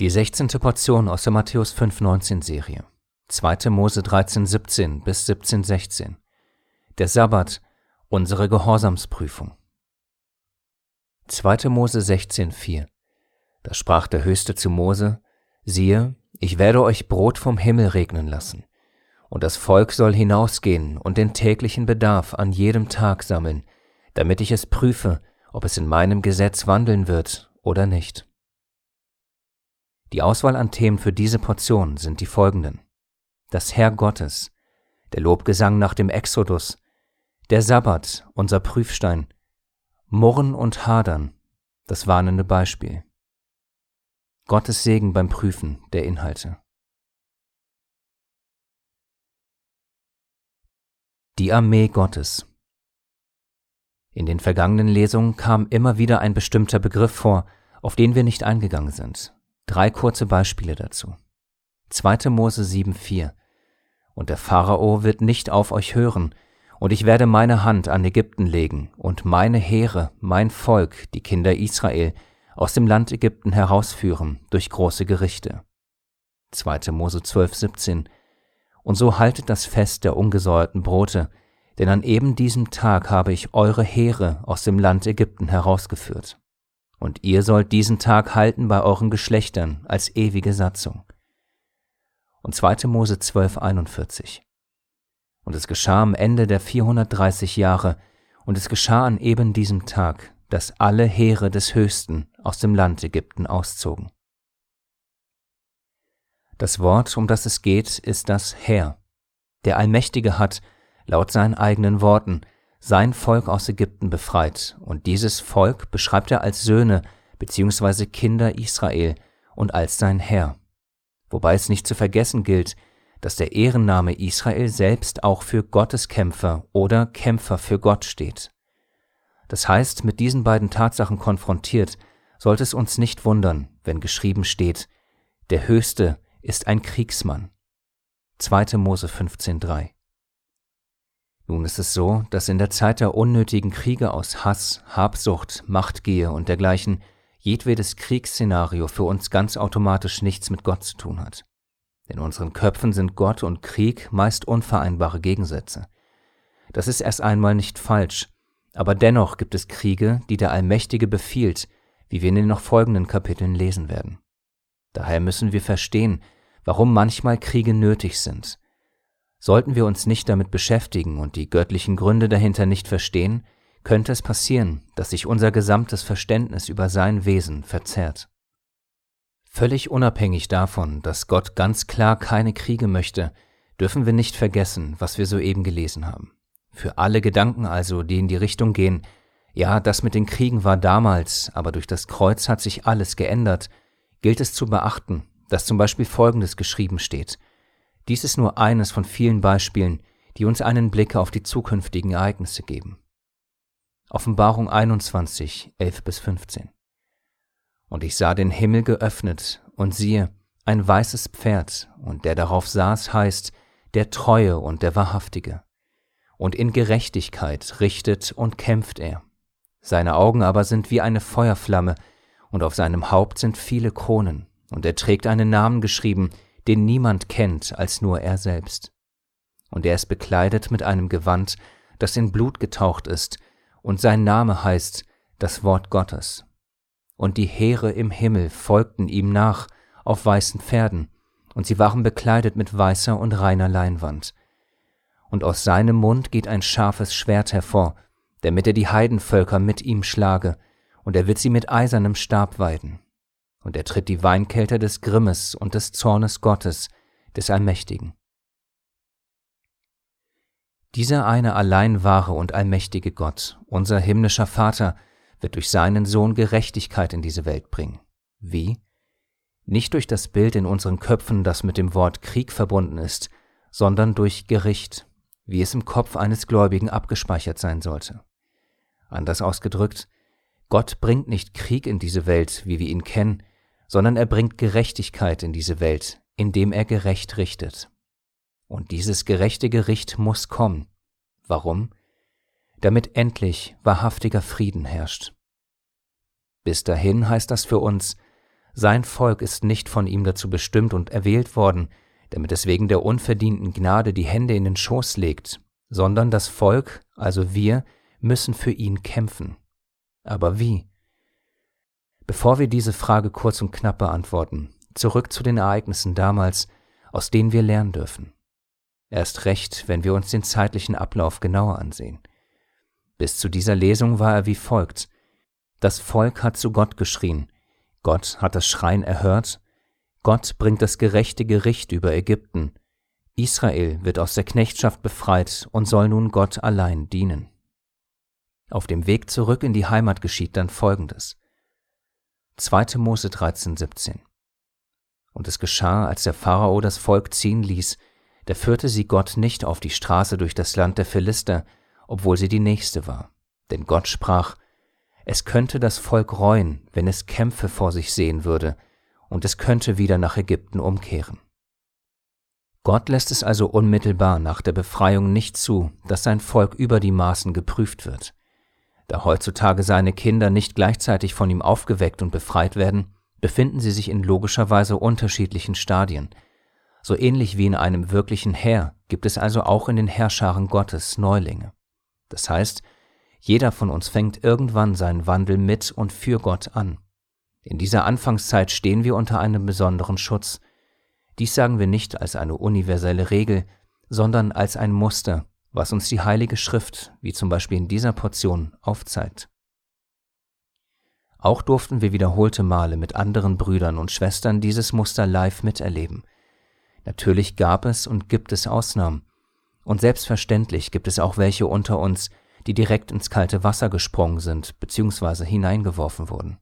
Die 16. Portion aus der Matthäus 5,19 Serie. 2. Mose 13,17 bis 17,16. Der Sabbat, unsere Gehorsamsprüfung. 2. Mose 16,4. Da sprach der Höchste zu Mose, siehe, ich werde euch Brot vom Himmel regnen lassen, und das Volk soll hinausgehen und den täglichen Bedarf an jedem Tag sammeln, damit ich es prüfe, ob es in meinem Gesetz wandeln wird oder nicht. Die Auswahl an Themen für diese Portion sind die folgenden. Das Herr Gottes, der Lobgesang nach dem Exodus, der Sabbat, unser Prüfstein, Murren und Hadern, das warnende Beispiel. Gottes Segen beim Prüfen der Inhalte. Die Armee Gottes. In den vergangenen Lesungen kam immer wieder ein bestimmter Begriff vor, auf den wir nicht eingegangen sind. Drei kurze Beispiele dazu. 2. Mose 7,4 Und der Pharao wird nicht auf euch hören, und ich werde meine Hand an Ägypten legen und meine Heere, mein Volk, die Kinder Israel, aus dem Land Ägypten herausführen durch große Gerichte. 2. Mose 12,17 Und so haltet das Fest der ungesäuerten Brote, denn an eben diesem Tag habe ich eure Heere aus dem Land Ägypten herausgeführt und ihr sollt diesen Tag halten bei euren Geschlechtern als ewige Satzung. Und 2. Mose 12, 41. Und es geschah am Ende der 430 Jahre, und es geschah an eben diesem Tag, dass alle Heere des Höchsten aus dem Land Ägypten auszogen. Das Wort, um das es geht, ist das Herr. Der Allmächtige hat, laut seinen eigenen Worten, sein Volk aus Ägypten befreit, und dieses Volk beschreibt er als Söhne bzw. Kinder Israel und als sein Herr. Wobei es nicht zu vergessen gilt, dass der Ehrenname Israel selbst auch für Gotteskämpfer oder Kämpfer für Gott steht. Das heißt, mit diesen beiden Tatsachen konfrontiert, sollte es uns nicht wundern, wenn geschrieben steht, der Höchste ist ein Kriegsmann. 2. Mose 15,3 nun ist es so, dass in der Zeit der unnötigen Kriege aus Hass, Habsucht, Machtgier und dergleichen jedwedes Kriegsszenario für uns ganz automatisch nichts mit Gott zu tun hat. In unseren Köpfen sind Gott und Krieg meist unvereinbare Gegensätze. Das ist erst einmal nicht falsch, aber dennoch gibt es Kriege, die der Allmächtige befiehlt, wie wir in den noch folgenden Kapiteln lesen werden. Daher müssen wir verstehen, warum manchmal Kriege nötig sind, Sollten wir uns nicht damit beschäftigen und die göttlichen Gründe dahinter nicht verstehen, könnte es passieren, dass sich unser gesamtes Verständnis über sein Wesen verzerrt. Völlig unabhängig davon, dass Gott ganz klar keine Kriege möchte, dürfen wir nicht vergessen, was wir soeben gelesen haben. Für alle Gedanken also, die in die Richtung gehen, ja, das mit den Kriegen war damals, aber durch das Kreuz hat sich alles geändert, gilt es zu beachten, dass zum Beispiel Folgendes geschrieben steht dies ist nur eines von vielen Beispielen, die uns einen Blick auf die zukünftigen Ereignisse geben. Offenbarung 21, 11 bis 15. Und ich sah den Himmel geöffnet, und siehe, ein weißes Pferd, und der darauf saß, heißt, der Treue und der Wahrhaftige. Und in Gerechtigkeit richtet und kämpft er. Seine Augen aber sind wie eine Feuerflamme, und auf seinem Haupt sind viele Kronen, und er trägt einen Namen geschrieben, den niemand kennt als nur er selbst. Und er ist bekleidet mit einem Gewand, das in Blut getaucht ist, und sein Name heißt das Wort Gottes. Und die Heere im Himmel folgten ihm nach auf weißen Pferden, und sie waren bekleidet mit weißer und reiner Leinwand. Und aus seinem Mund geht ein scharfes Schwert hervor, damit er die Heidenvölker mit ihm schlage, und er wird sie mit eisernem Stab weiden und er tritt die Weinkelter des Grimmes und des Zornes Gottes, des Allmächtigen. Dieser eine allein wahre und allmächtige Gott, unser himmlischer Vater, wird durch seinen Sohn Gerechtigkeit in diese Welt bringen. Wie? Nicht durch das Bild in unseren Köpfen, das mit dem Wort Krieg verbunden ist, sondern durch Gericht, wie es im Kopf eines Gläubigen abgespeichert sein sollte. Anders ausgedrückt, Gott bringt nicht Krieg in diese Welt, wie wir ihn kennen, sondern er bringt Gerechtigkeit in diese Welt, indem er gerecht richtet. Und dieses gerechte Gericht muss kommen. Warum? Damit endlich wahrhaftiger Frieden herrscht. Bis dahin heißt das für uns, Sein Volk ist nicht von ihm dazu bestimmt und erwählt worden, damit es wegen der unverdienten Gnade die Hände in den Schoß legt, sondern das Volk, also wir, müssen für ihn kämpfen. Aber wie? Bevor wir diese Frage kurz und knapp beantworten, zurück zu den Ereignissen damals, aus denen wir lernen dürfen. Erst recht, wenn wir uns den zeitlichen Ablauf genauer ansehen. Bis zu dieser Lesung war er wie folgt. Das Volk hat zu Gott geschrien, Gott hat das Schreien erhört, Gott bringt das gerechte Gericht über Ägypten, Israel wird aus der Knechtschaft befreit und soll nun Gott allein dienen. Auf dem Weg zurück in die Heimat geschieht dann Folgendes. 2. Mose 13, 17. Und es geschah, als der Pharao das Volk ziehen ließ, da führte sie Gott nicht auf die Straße durch das Land der Philister, obwohl sie die nächste war. Denn Gott sprach, es könnte das Volk reuen, wenn es Kämpfe vor sich sehen würde, und es könnte wieder nach Ägypten umkehren. Gott lässt es also unmittelbar nach der Befreiung nicht zu, dass sein Volk über die Maßen geprüft wird. Da heutzutage seine Kinder nicht gleichzeitig von ihm aufgeweckt und befreit werden, befinden sie sich in logischer Weise unterschiedlichen Stadien. So ähnlich wie in einem wirklichen Heer gibt es also auch in den Herrscharen Gottes Neulinge. Das heißt, jeder von uns fängt irgendwann seinen Wandel mit und für Gott an. In dieser Anfangszeit stehen wir unter einem besonderen Schutz. Dies sagen wir nicht als eine universelle Regel, sondern als ein Muster, was uns die Heilige Schrift, wie zum Beispiel in dieser Portion, aufzeigt. Auch durften wir wiederholte Male mit anderen Brüdern und Schwestern dieses Muster live miterleben. Natürlich gab es und gibt es Ausnahmen. Und selbstverständlich gibt es auch welche unter uns, die direkt ins kalte Wasser gesprungen sind bzw. hineingeworfen wurden.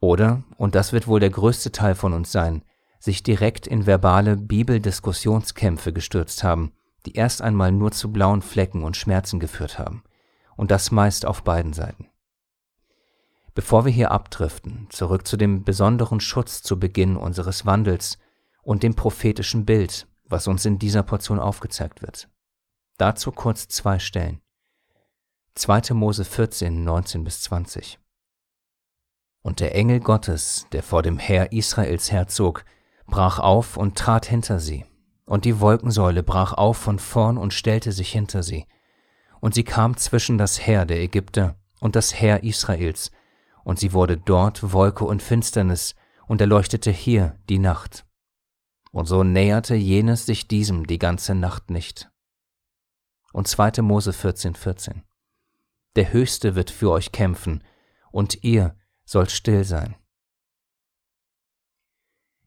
Oder, und das wird wohl der größte Teil von uns sein, sich direkt in verbale Bibeldiskussionskämpfe gestürzt haben, die erst einmal nur zu blauen Flecken und Schmerzen geführt haben, und das meist auf beiden Seiten. Bevor wir hier abdriften, zurück zu dem besonderen Schutz zu Beginn unseres Wandels und dem prophetischen Bild, was uns in dieser Portion aufgezeigt wird. Dazu kurz zwei Stellen. 2. Mose 14, 19 bis 20. Und der Engel Gottes, der vor dem Heer Israels herzog, brach auf und trat hinter sie und die Wolkensäule brach auf von vorn und stellte sich hinter sie. Und sie kam zwischen das Heer der Ägypter und das Heer Israels, und sie wurde dort Wolke und Finsternis, und erleuchtete hier die Nacht. Und so näherte jenes sich diesem die ganze Nacht nicht. Und 2. Mose 14, 14. Der Höchste wird für euch kämpfen, und ihr sollt still sein.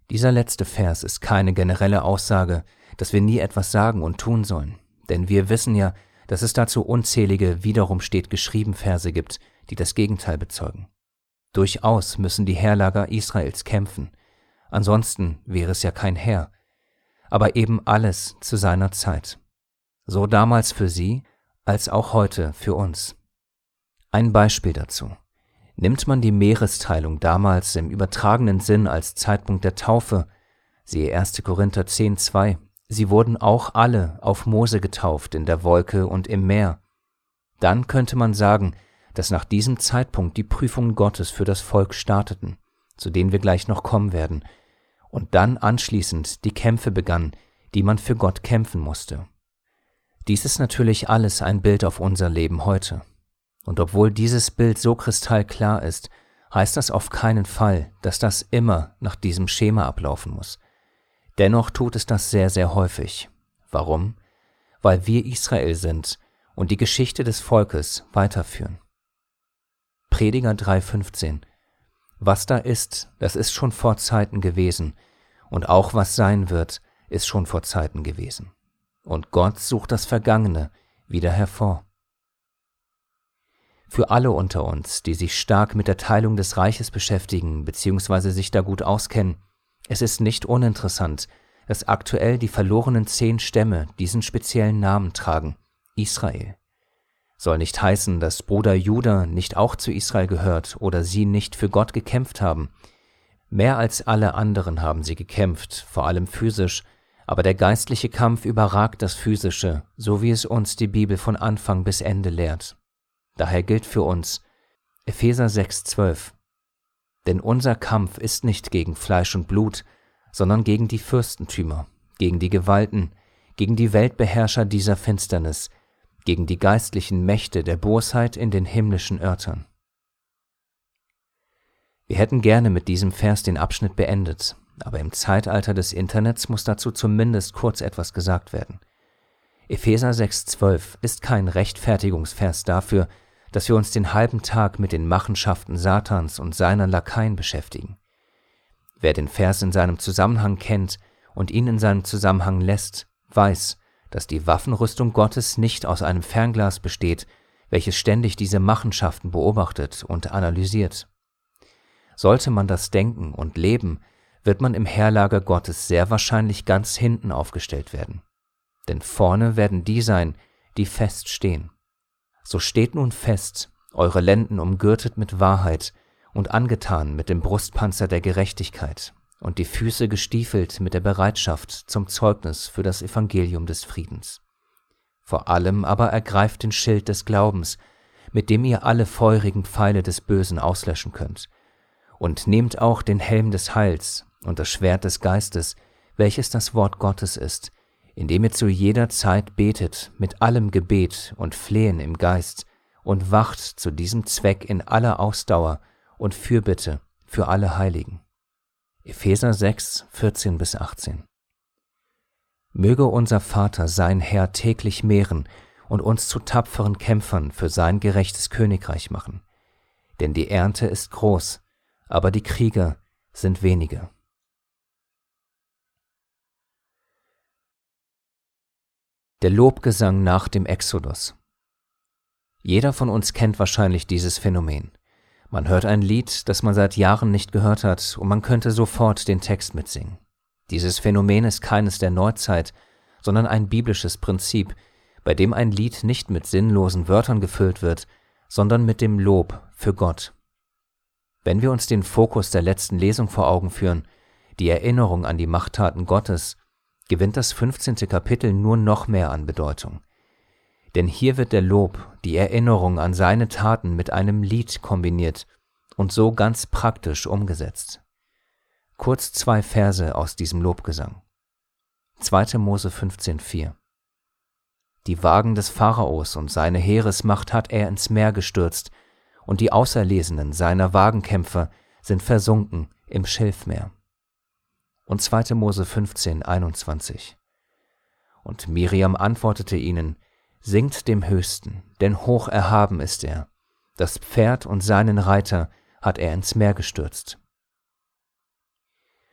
Dieser letzte Vers ist keine generelle Aussage, dass wir nie etwas sagen und tun sollen, denn wir wissen ja, dass es dazu unzählige wiederum steht geschrieben Verse gibt, die das Gegenteil bezeugen. Durchaus müssen die Heerlager Israels kämpfen, ansonsten wäre es ja kein Heer, aber eben alles zu seiner Zeit. So damals für sie, als auch heute für uns. Ein Beispiel dazu. Nimmt man die Meeresteilung damals im übertragenen Sinn als Zeitpunkt der Taufe, siehe 1. Korinther 10, 2, sie wurden auch alle auf Mose getauft in der Wolke und im Meer, dann könnte man sagen, dass nach diesem Zeitpunkt die Prüfungen Gottes für das Volk starteten, zu denen wir gleich noch kommen werden, und dann anschließend die Kämpfe begannen, die man für Gott kämpfen musste. Dies ist natürlich alles ein Bild auf unser Leben heute. Und obwohl dieses Bild so kristallklar ist, heißt das auf keinen Fall, dass das immer nach diesem Schema ablaufen muss. Dennoch tut es das sehr, sehr häufig. Warum? Weil wir Israel sind und die Geschichte des Volkes weiterführen. Prediger 3,15 Was da ist, das ist schon vor Zeiten gewesen, und auch was sein wird, ist schon vor Zeiten gewesen. Und Gott sucht das Vergangene wieder hervor. Für alle unter uns, die sich stark mit der Teilung des Reiches beschäftigen bzw. sich da gut auskennen, es ist nicht uninteressant, dass aktuell die verlorenen zehn Stämme diesen speziellen Namen tragen, Israel. Soll nicht heißen, dass Bruder Judah nicht auch zu Israel gehört oder sie nicht für Gott gekämpft haben. Mehr als alle anderen haben sie gekämpft, vor allem physisch, aber der geistliche Kampf überragt das physische, so wie es uns die Bibel von Anfang bis Ende lehrt. Daher gilt für uns Epheser 6,12 Denn unser Kampf ist nicht gegen Fleisch und Blut, sondern gegen die Fürstentümer, gegen die Gewalten, gegen die Weltbeherrscher dieser Finsternis, gegen die geistlichen Mächte der Bosheit in den himmlischen Örtern. Wir hätten gerne mit diesem Vers den Abschnitt beendet, aber im Zeitalter des Internets muss dazu zumindest kurz etwas gesagt werden. Epheser 6,12 ist kein Rechtfertigungsvers dafür, dass wir uns den halben Tag mit den Machenschaften Satans und seiner Lakaien beschäftigen. Wer den Vers in seinem Zusammenhang kennt und ihn in seinem Zusammenhang lässt, weiß, dass die Waffenrüstung Gottes nicht aus einem Fernglas besteht, welches ständig diese Machenschaften beobachtet und analysiert. Sollte man das denken und leben, wird man im Heerlager Gottes sehr wahrscheinlich ganz hinten aufgestellt werden. Denn vorne werden die sein, die fest stehen. So steht nun fest, eure Lenden umgürtet mit Wahrheit und angetan mit dem Brustpanzer der Gerechtigkeit und die Füße gestiefelt mit der Bereitschaft zum Zeugnis für das Evangelium des Friedens. Vor allem aber ergreift den Schild des Glaubens, mit dem ihr alle feurigen Pfeile des Bösen auslöschen könnt, und nehmt auch den Helm des Heils und das Schwert des Geistes, welches das Wort Gottes ist, indem ihr zu jeder Zeit betet mit allem Gebet und Flehen im Geist und wacht zu diesem Zweck in aller Ausdauer und Fürbitte für alle Heiligen. Epheser 6, 14 bis 18. Möge unser Vater sein Herr täglich mehren und uns zu tapferen Kämpfern für sein gerechtes Königreich machen. Denn die Ernte ist groß, aber die Krieger sind wenige. Der Lobgesang nach dem Exodus. Jeder von uns kennt wahrscheinlich dieses Phänomen. Man hört ein Lied, das man seit Jahren nicht gehört hat, und man könnte sofort den Text mitsingen. Dieses Phänomen ist keines der Neuzeit, sondern ein biblisches Prinzip, bei dem ein Lied nicht mit sinnlosen Wörtern gefüllt wird, sondern mit dem Lob für Gott. Wenn wir uns den Fokus der letzten Lesung vor Augen führen, die Erinnerung an die Machttaten Gottes, gewinnt das 15. Kapitel nur noch mehr an Bedeutung. Denn hier wird der Lob, die Erinnerung an seine Taten mit einem Lied kombiniert und so ganz praktisch umgesetzt. Kurz zwei Verse aus diesem Lobgesang. 2. Mose 15,4 Die Wagen des Pharaos und seine Heeresmacht hat er ins Meer gestürzt, und die Auserlesenen seiner Wagenkämpfer sind versunken im Schilfmeer. Und 2. Mose 15, 21. Und Miriam antwortete ihnen, Singt dem Höchsten, denn hoch erhaben ist er. Das Pferd und seinen Reiter hat er ins Meer gestürzt.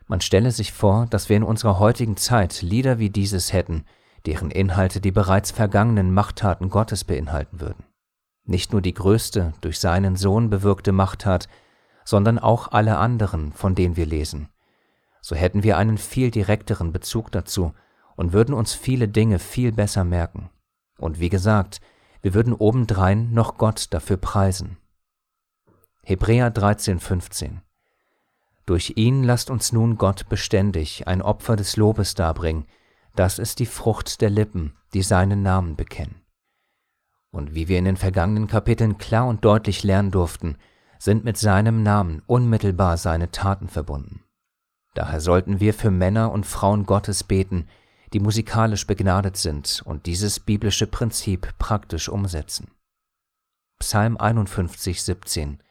Man stelle sich vor, dass wir in unserer heutigen Zeit Lieder wie dieses hätten, deren Inhalte die bereits vergangenen Machttaten Gottes beinhalten würden. Nicht nur die größte durch seinen Sohn bewirkte Machttat, sondern auch alle anderen, von denen wir lesen. So hätten wir einen viel direkteren Bezug dazu und würden uns viele Dinge viel besser merken. Und wie gesagt, wir würden obendrein noch Gott dafür preisen. Hebräer 13, 15 Durch ihn lasst uns nun Gott beständig ein Opfer des Lobes darbringen, das ist die Frucht der Lippen, die seinen Namen bekennen. Und wie wir in den vergangenen Kapiteln klar und deutlich lernen durften, sind mit seinem Namen unmittelbar seine Taten verbunden. Daher sollten wir für Männer und Frauen Gottes beten, die musikalisch begnadet sind und dieses biblische Prinzip praktisch umsetzen. Psalm 51, 17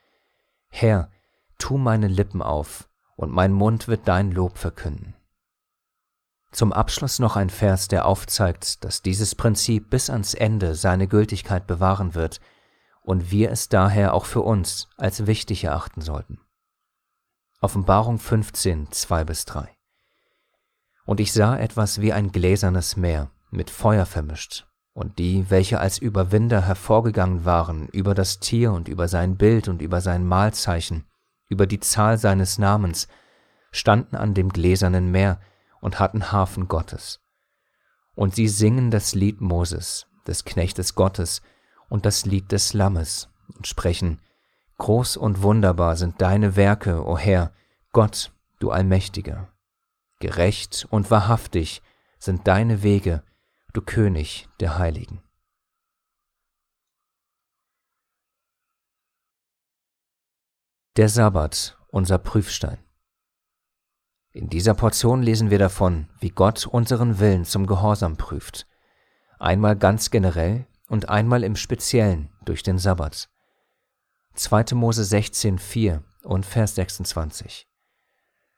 Herr, tu meine Lippen auf, und mein Mund wird dein Lob verkünden. Zum Abschluss noch ein Vers, der aufzeigt, dass dieses Prinzip bis ans Ende seine Gültigkeit bewahren wird und wir es daher auch für uns als wichtig erachten sollten. Offenbarung 15, 2 bis 3 und ich sah etwas wie ein gläsernes Meer, mit Feuer vermischt, und die, welche als Überwinder hervorgegangen waren, über das Tier und über sein Bild und über sein Mahlzeichen, über die Zahl seines Namens, standen an dem gläsernen Meer und hatten Hafen Gottes. Und sie singen das Lied Moses, des Knechtes Gottes, und das Lied des Lammes, und sprechen, Groß und wunderbar sind deine Werke, o Herr, Gott, du Allmächtiger. Gerecht und wahrhaftig sind deine Wege, du König der Heiligen. Der Sabbat unser Prüfstein. In dieser Portion lesen wir davon, wie Gott unseren Willen zum Gehorsam prüft, einmal ganz generell und einmal im Speziellen durch den Sabbat. 2. Mose 16, 4 und Vers 26.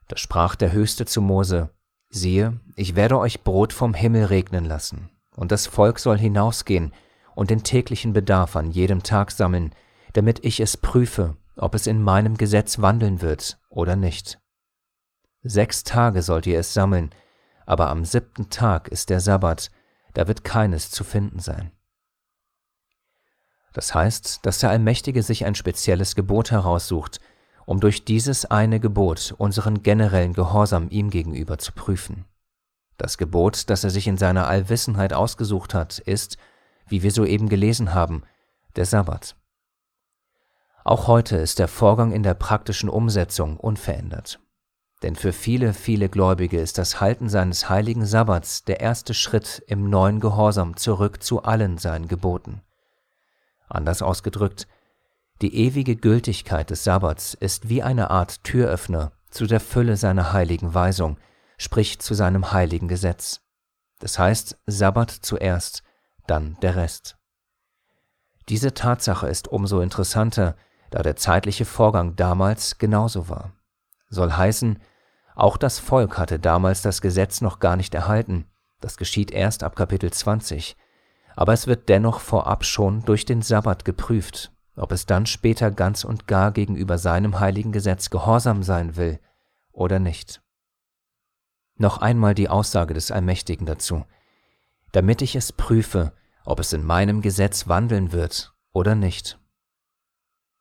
Da sprach der Höchste zu Mose, siehe, ich werde euch Brot vom Himmel regnen lassen, und das Volk soll hinausgehen und den täglichen Bedarf an jedem Tag sammeln, damit ich es prüfe, ob es in meinem Gesetz wandeln wird oder nicht. Sechs Tage sollt ihr es sammeln, aber am siebten Tag ist der Sabbat, da wird keines zu finden sein. Das heißt, dass der Allmächtige sich ein spezielles Gebot heraussucht, um durch dieses eine Gebot unseren generellen Gehorsam ihm gegenüber zu prüfen. Das Gebot, das er sich in seiner Allwissenheit ausgesucht hat, ist, wie wir soeben gelesen haben, der Sabbat. Auch heute ist der Vorgang in der praktischen Umsetzung unverändert. Denn für viele, viele Gläubige ist das Halten seines heiligen Sabbats der erste Schritt im neuen Gehorsam zurück zu allen seinen Geboten. Anders ausgedrückt, die ewige Gültigkeit des Sabbats ist wie eine Art Türöffner zu der Fülle seiner heiligen Weisung, sprich zu seinem heiligen Gesetz. Das heißt Sabbat zuerst, dann der Rest. Diese Tatsache ist umso interessanter, da der zeitliche Vorgang damals genauso war. Soll heißen, auch das Volk hatte damals das Gesetz noch gar nicht erhalten, das geschieht erst ab Kapitel 20, aber es wird dennoch vorab schon durch den Sabbat geprüft, ob es dann später ganz und gar gegenüber seinem heiligen Gesetz gehorsam sein will oder nicht. Noch einmal die Aussage des Allmächtigen dazu, damit ich es prüfe, ob es in meinem Gesetz wandeln wird oder nicht.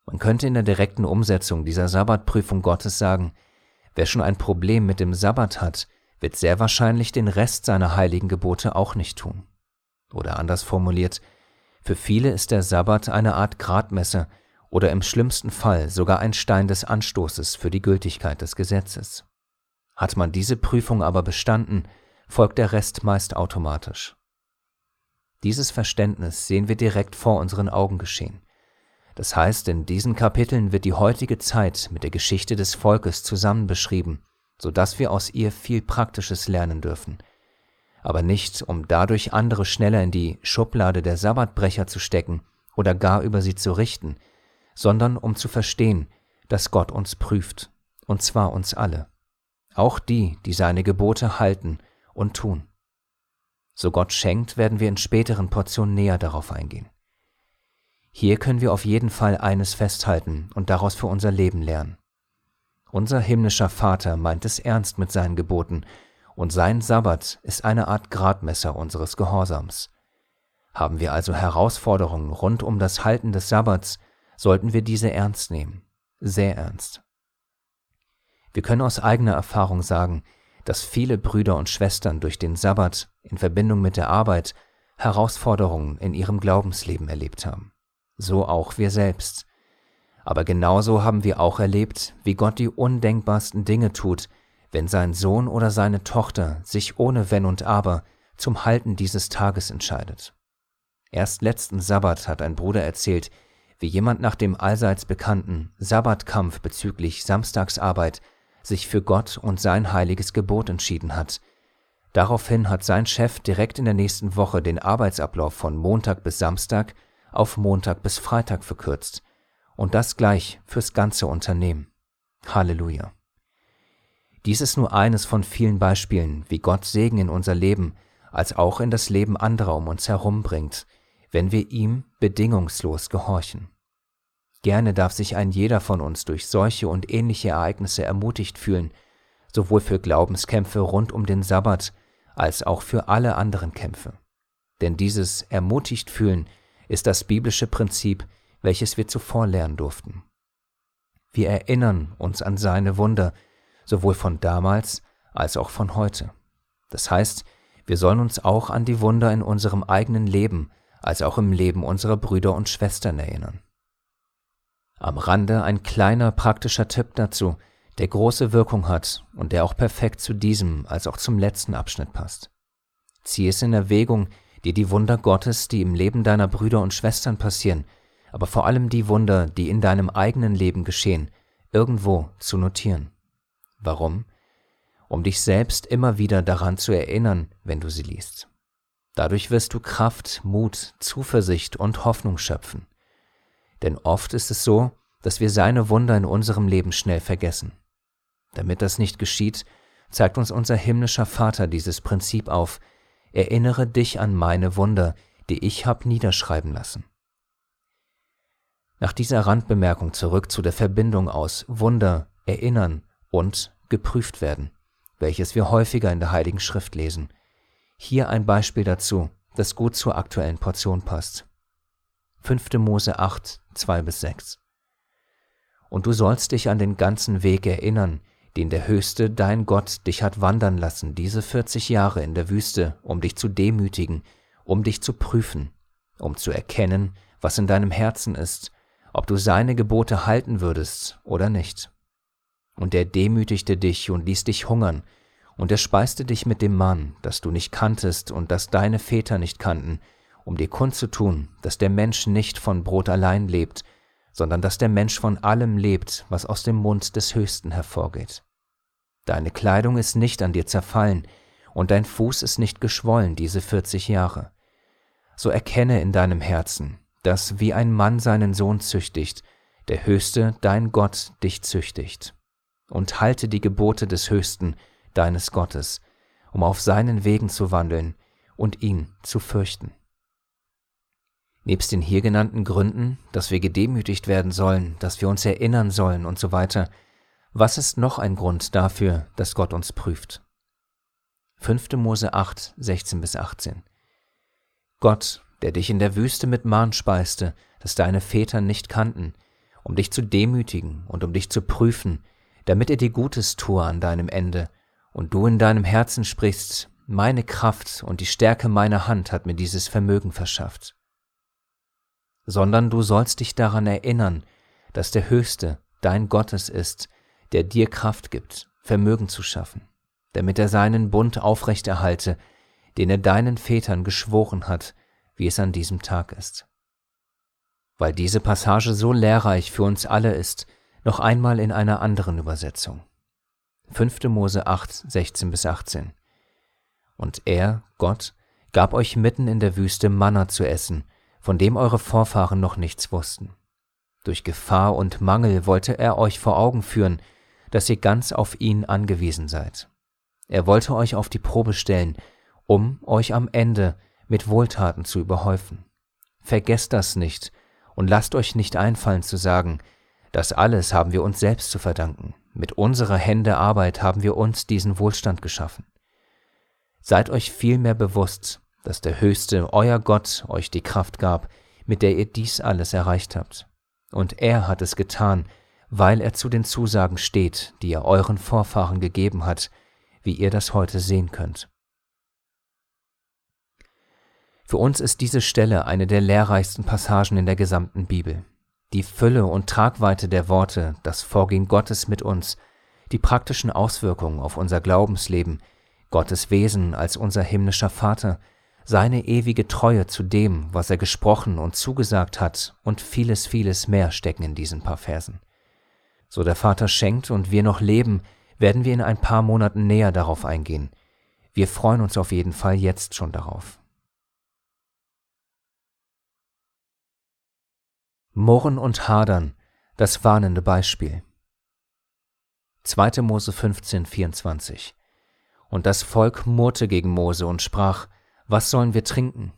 Man könnte in der direkten Umsetzung dieser Sabbatprüfung Gottes sagen, wer schon ein Problem mit dem Sabbat hat, wird sehr wahrscheinlich den Rest seiner heiligen Gebote auch nicht tun. Oder anders formuliert, für viele ist der Sabbat eine Art Gradmesser oder im schlimmsten Fall sogar ein Stein des Anstoßes für die Gültigkeit des Gesetzes. Hat man diese Prüfung aber bestanden, folgt der Rest meist automatisch. Dieses Verständnis sehen wir direkt vor unseren Augen geschehen. Das heißt, in diesen Kapiteln wird die heutige Zeit mit der Geschichte des Volkes zusammen beschrieben, so dass wir aus ihr viel Praktisches lernen dürfen. Aber nicht, um dadurch andere schneller in die Schublade der Sabbatbrecher zu stecken oder gar über sie zu richten, sondern um zu verstehen, dass Gott uns prüft, und zwar uns alle, auch die, die seine Gebote halten und tun. So Gott schenkt, werden wir in späteren Portionen näher darauf eingehen. Hier können wir auf jeden Fall eines festhalten und daraus für unser Leben lernen. Unser himmlischer Vater meint es ernst mit seinen Geboten, und sein Sabbat ist eine Art Gradmesser unseres Gehorsams. Haben wir also Herausforderungen rund um das Halten des Sabbats, sollten wir diese ernst nehmen, sehr ernst. Wir können aus eigener Erfahrung sagen, dass viele Brüder und Schwestern durch den Sabbat in Verbindung mit der Arbeit Herausforderungen in ihrem Glaubensleben erlebt haben. So auch wir selbst. Aber genauso haben wir auch erlebt, wie Gott die undenkbarsten Dinge tut, wenn sein Sohn oder seine Tochter sich ohne Wenn und Aber zum Halten dieses Tages entscheidet. Erst letzten Sabbat hat ein Bruder erzählt, wie jemand nach dem allseits bekannten Sabbatkampf bezüglich Samstagsarbeit sich für Gott und sein heiliges Gebot entschieden hat. Daraufhin hat sein Chef direkt in der nächsten Woche den Arbeitsablauf von Montag bis Samstag auf Montag bis Freitag verkürzt. Und das gleich fürs ganze Unternehmen. Halleluja. Dies ist nur eines von vielen Beispielen, wie Gott Segen in unser Leben als auch in das Leben anderer um uns herum bringt, wenn wir ihm bedingungslos gehorchen. Gerne darf sich ein jeder von uns durch solche und ähnliche Ereignisse ermutigt fühlen, sowohl für Glaubenskämpfe rund um den Sabbat als auch für alle anderen Kämpfe. Denn dieses ermutigt fühlen ist das biblische Prinzip, welches wir zuvor lernen durften. Wir erinnern uns an seine Wunder, sowohl von damals als auch von heute. Das heißt, wir sollen uns auch an die Wunder in unserem eigenen Leben als auch im Leben unserer Brüder und Schwestern erinnern. Am Rande ein kleiner praktischer Tipp dazu, der große Wirkung hat und der auch perfekt zu diesem als auch zum letzten Abschnitt passt. Zieh es in Erwägung, dir die Wunder Gottes, die im Leben deiner Brüder und Schwestern passieren, aber vor allem die Wunder, die in deinem eigenen Leben geschehen, irgendwo zu notieren. Warum? Um dich selbst immer wieder daran zu erinnern, wenn du sie liest. Dadurch wirst du Kraft, Mut, Zuversicht und Hoffnung schöpfen. Denn oft ist es so, dass wir seine Wunder in unserem Leben schnell vergessen. Damit das nicht geschieht, zeigt uns unser himmlischer Vater dieses Prinzip auf, erinnere dich an meine Wunder, die ich hab niederschreiben lassen. Nach dieser Randbemerkung zurück zu der Verbindung aus Wunder, Erinnern und geprüft werden, welches wir häufiger in der Heiligen Schrift lesen. Hier ein Beispiel dazu, das gut zur aktuellen Portion passt. 5. Mose 8, 2 bis 6. Und du sollst dich an den ganzen Weg erinnern, den der Höchste, dein Gott, dich hat wandern lassen, diese 40 Jahre in der Wüste, um dich zu demütigen, um dich zu prüfen, um zu erkennen, was in deinem Herzen ist, ob du seine Gebote halten würdest oder nicht. Und er demütigte dich und ließ dich hungern, und er speiste dich mit dem Mann, das du nicht kanntest und das deine Väter nicht kannten, um dir kundzutun, dass der Mensch nicht von Brot allein lebt, sondern dass der Mensch von allem lebt, was aus dem Mund des Höchsten hervorgeht. Deine Kleidung ist nicht an dir zerfallen, und dein Fuß ist nicht geschwollen diese vierzig Jahre. So erkenne in deinem Herzen, dass wie ein Mann seinen Sohn züchtigt, der Höchste, dein Gott, dich züchtigt. Und halte die Gebote des Höchsten, deines Gottes, um auf seinen Wegen zu wandeln und ihn zu fürchten. Nebst den hier genannten Gründen, dass wir gedemütigt werden sollen, dass wir uns erinnern sollen und so weiter, was ist noch ein Grund dafür, dass Gott uns prüft? 5. Mose 8, 16 bis 18. Gott, der dich in der Wüste mit Mahn speiste, das deine Väter nicht kannten, um dich zu demütigen und um dich zu prüfen, damit er dir Gutes tue an deinem Ende, und du in deinem Herzen sprichst, meine Kraft und die Stärke meiner Hand hat mir dieses Vermögen verschafft sondern du sollst dich daran erinnern, dass der Höchste dein Gottes ist, der dir Kraft gibt, Vermögen zu schaffen, damit er seinen Bund aufrechterhalte, den er deinen Vätern geschworen hat, wie es an diesem Tag ist. Weil diese Passage so lehrreich für uns alle ist, noch einmal in einer anderen Übersetzung. 5. Mose 8, 16 bis 18. Und er, Gott, gab euch mitten in der Wüste Manna zu essen, von dem eure Vorfahren noch nichts wussten. Durch Gefahr und Mangel wollte er euch vor Augen führen, dass ihr ganz auf ihn angewiesen seid. Er wollte euch auf die Probe stellen, um euch am Ende mit Wohltaten zu überhäufen. Vergesst das nicht und lasst euch nicht einfallen zu sagen, das alles haben wir uns selbst zu verdanken. Mit unserer Hände Arbeit haben wir uns diesen Wohlstand geschaffen. Seid euch vielmehr bewusst, dass der Höchste, euer Gott, euch die Kraft gab, mit der ihr dies alles erreicht habt. Und er hat es getan, weil er zu den Zusagen steht, die er euren Vorfahren gegeben hat, wie ihr das heute sehen könnt. Für uns ist diese Stelle eine der lehrreichsten Passagen in der gesamten Bibel. Die Fülle und Tragweite der Worte, das Vorgehen Gottes mit uns, die praktischen Auswirkungen auf unser Glaubensleben, Gottes Wesen als unser himmlischer Vater, seine ewige Treue zu dem, was er gesprochen und zugesagt hat, und vieles, vieles mehr stecken in diesen paar Versen. So der Vater schenkt und wir noch leben, werden wir in ein paar Monaten näher darauf eingehen. Wir freuen uns auf jeden Fall jetzt schon darauf. Murren und Hadern, das warnende Beispiel. 2. Mose 15, 24. Und das Volk murrte gegen Mose und sprach, was sollen wir trinken?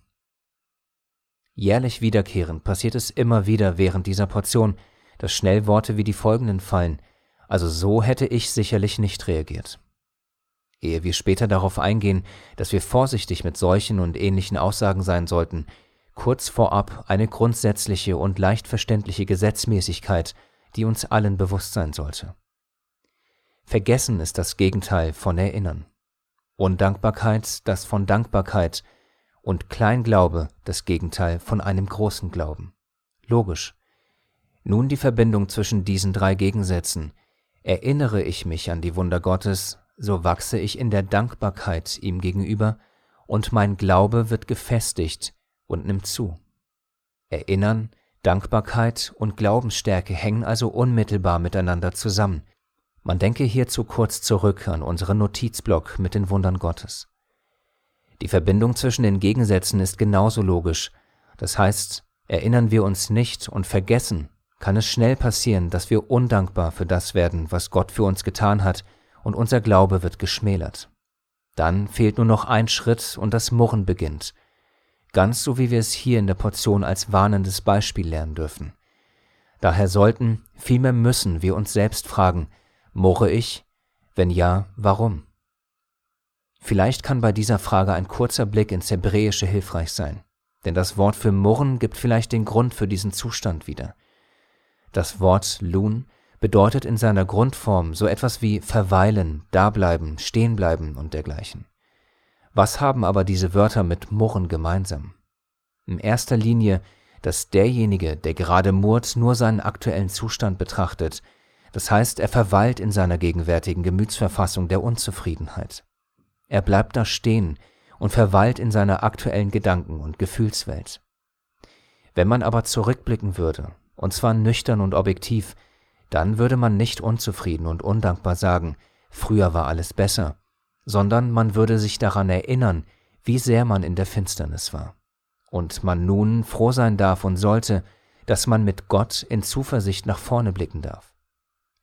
Jährlich wiederkehrend passiert es immer wieder während dieser Portion, dass schnell Worte wie die folgenden fallen, also so hätte ich sicherlich nicht reagiert. Ehe wir später darauf eingehen, dass wir vorsichtig mit solchen und ähnlichen Aussagen sein sollten, kurz vorab eine grundsätzliche und leicht verständliche Gesetzmäßigkeit, die uns allen bewusst sein sollte. Vergessen ist das Gegenteil von Erinnern. Undankbarkeit das von Dankbarkeit und Kleinglaube das Gegenteil von einem großen Glauben. Logisch. Nun die Verbindung zwischen diesen drei Gegensätzen. Erinnere ich mich an die Wunder Gottes, so wachse ich in der Dankbarkeit ihm gegenüber und mein Glaube wird gefestigt und nimmt zu. Erinnern, Dankbarkeit und Glaubensstärke hängen also unmittelbar miteinander zusammen. Man denke hierzu kurz zurück an unseren Notizblock mit den Wundern Gottes. Die Verbindung zwischen den Gegensätzen ist genauso logisch. Das heißt, erinnern wir uns nicht und vergessen, kann es schnell passieren, dass wir undankbar für das werden, was Gott für uns getan hat, und unser Glaube wird geschmälert. Dann fehlt nur noch ein Schritt und das Murren beginnt, ganz so wie wir es hier in der Portion als warnendes Beispiel lernen dürfen. Daher sollten, vielmehr müssen wir uns selbst fragen, murre ich? Wenn ja, warum? Vielleicht kann bei dieser Frage ein kurzer Blick ins Hebräische hilfreich sein, denn das Wort für murren gibt vielleicht den Grund für diesen Zustand wieder. Das Wort lun bedeutet in seiner Grundform so etwas wie verweilen, dableiben, stehenbleiben und dergleichen. Was haben aber diese Wörter mit murren gemeinsam? In erster Linie, dass derjenige, der gerade murrt, nur seinen aktuellen Zustand betrachtet, das heißt, er verweilt in seiner gegenwärtigen Gemütsverfassung der Unzufriedenheit. Er bleibt da stehen und verweilt in seiner aktuellen Gedanken- und Gefühlswelt. Wenn man aber zurückblicken würde, und zwar nüchtern und objektiv, dann würde man nicht unzufrieden und undankbar sagen, früher war alles besser, sondern man würde sich daran erinnern, wie sehr man in der Finsternis war. Und man nun froh sein darf und sollte, dass man mit Gott in Zuversicht nach vorne blicken darf.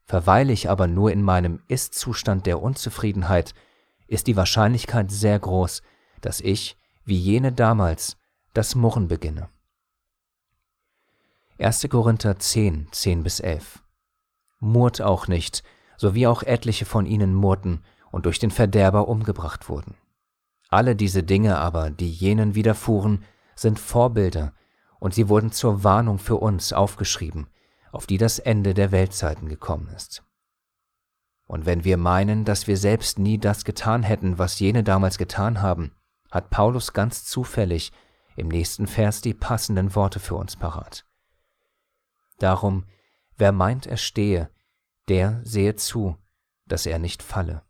Verweile ich aber nur in meinem Ist-Zustand der Unzufriedenheit, ist die Wahrscheinlichkeit sehr groß, dass ich, wie jene damals, das Murren beginne. 1. Korinther 10, 10 bis 11 Murrt auch nicht, so wie auch etliche von ihnen murrten und durch den Verderber umgebracht wurden. Alle diese Dinge aber, die jenen widerfuhren, sind Vorbilder, und sie wurden zur Warnung für uns aufgeschrieben, auf die das Ende der Weltzeiten gekommen ist. Und wenn wir meinen, dass wir selbst nie das getan hätten, was jene damals getan haben, hat Paulus ganz zufällig im nächsten Vers die passenden Worte für uns parat. Darum, wer meint, er stehe, der sehe zu, dass er nicht falle.